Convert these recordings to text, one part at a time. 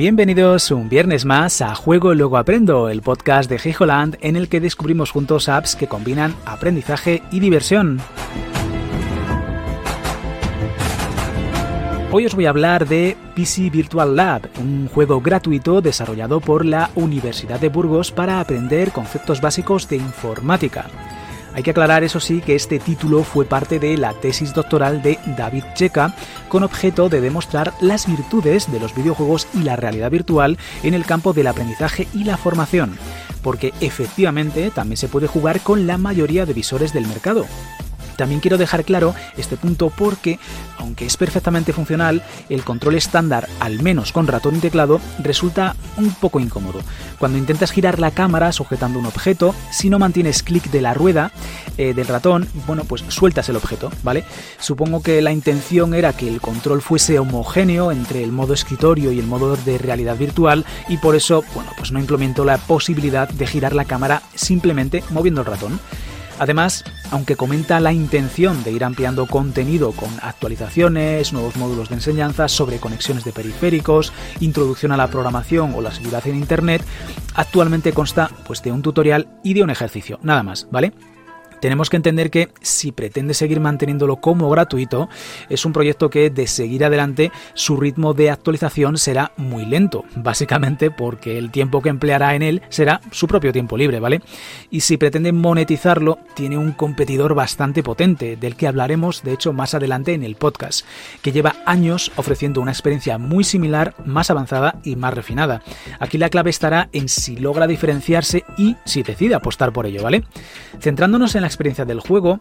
Bienvenidos un viernes más a Juego Luego Aprendo, el podcast de G en el que descubrimos juntos apps que combinan aprendizaje y diversión. Hoy os voy a hablar de PC Virtual Lab, un juego gratuito desarrollado por la Universidad de Burgos para aprender conceptos básicos de informática. Hay que aclarar, eso sí, que este título fue parte de la tesis doctoral de David Checa, con objeto de demostrar las virtudes de los videojuegos y la realidad virtual en el campo del aprendizaje y la formación, porque efectivamente también se puede jugar con la mayoría de visores del mercado. También quiero dejar claro este punto porque, aunque es perfectamente funcional, el control estándar, al menos con ratón y teclado, resulta un poco incómodo. Cuando intentas girar la cámara sujetando un objeto, si no mantienes clic de la rueda eh, del ratón, bueno, pues sueltas el objeto, ¿vale? Supongo que la intención era que el control fuese homogéneo entre el modo escritorio y el modo de realidad virtual y por eso, bueno, pues no implementó la posibilidad de girar la cámara simplemente moviendo el ratón. Además, aunque comenta la intención de ir ampliando contenido con actualizaciones, nuevos módulos de enseñanza sobre conexiones de periféricos, introducción a la programación o la seguridad en Internet, actualmente consta pues, de un tutorial y de un ejercicio, nada más, ¿vale? Tenemos que entender que si pretende seguir manteniéndolo como gratuito, es un proyecto que de seguir adelante su ritmo de actualización será muy lento, básicamente porque el tiempo que empleará en él será su propio tiempo libre, ¿vale? Y si pretende monetizarlo, tiene un competidor bastante potente, del que hablaremos de hecho más adelante en el podcast, que lleva años ofreciendo una experiencia muy similar, más avanzada y más refinada. Aquí la clave estará en si logra diferenciarse y si decide apostar por ello, ¿vale? Centrándonos en la experiencia del juego,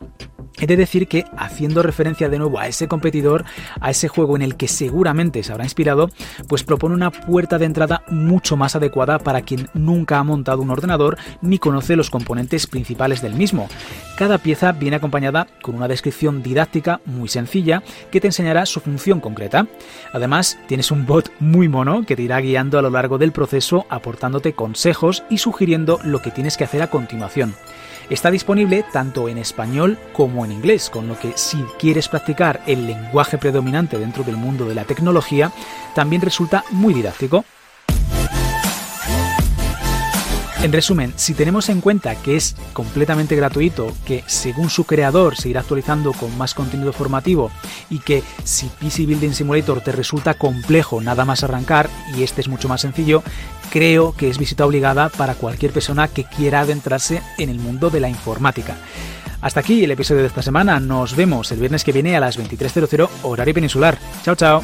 He de decir que, haciendo referencia de nuevo a ese competidor, a ese juego en el que seguramente se habrá inspirado, pues propone una puerta de entrada mucho más adecuada para quien nunca ha montado un ordenador ni conoce los componentes principales del mismo. Cada pieza viene acompañada con una descripción didáctica muy sencilla que te enseñará su función concreta. Además, tienes un bot muy mono que te irá guiando a lo largo del proceso, aportándote consejos y sugiriendo lo que tienes que hacer a continuación. Está disponible tanto en español como en inglés, con lo que si quieres practicar el lenguaje predominante dentro del mundo de la tecnología, también resulta muy didáctico. En resumen, si tenemos en cuenta que es completamente gratuito, que según su creador se irá actualizando con más contenido formativo y que si PC Building Simulator te resulta complejo nada más arrancar y este es mucho más sencillo, creo que es visita obligada para cualquier persona que quiera adentrarse en el mundo de la informática. Hasta aquí el episodio de esta semana, nos vemos el viernes que viene a las 23.00 horario peninsular. Chao, chao.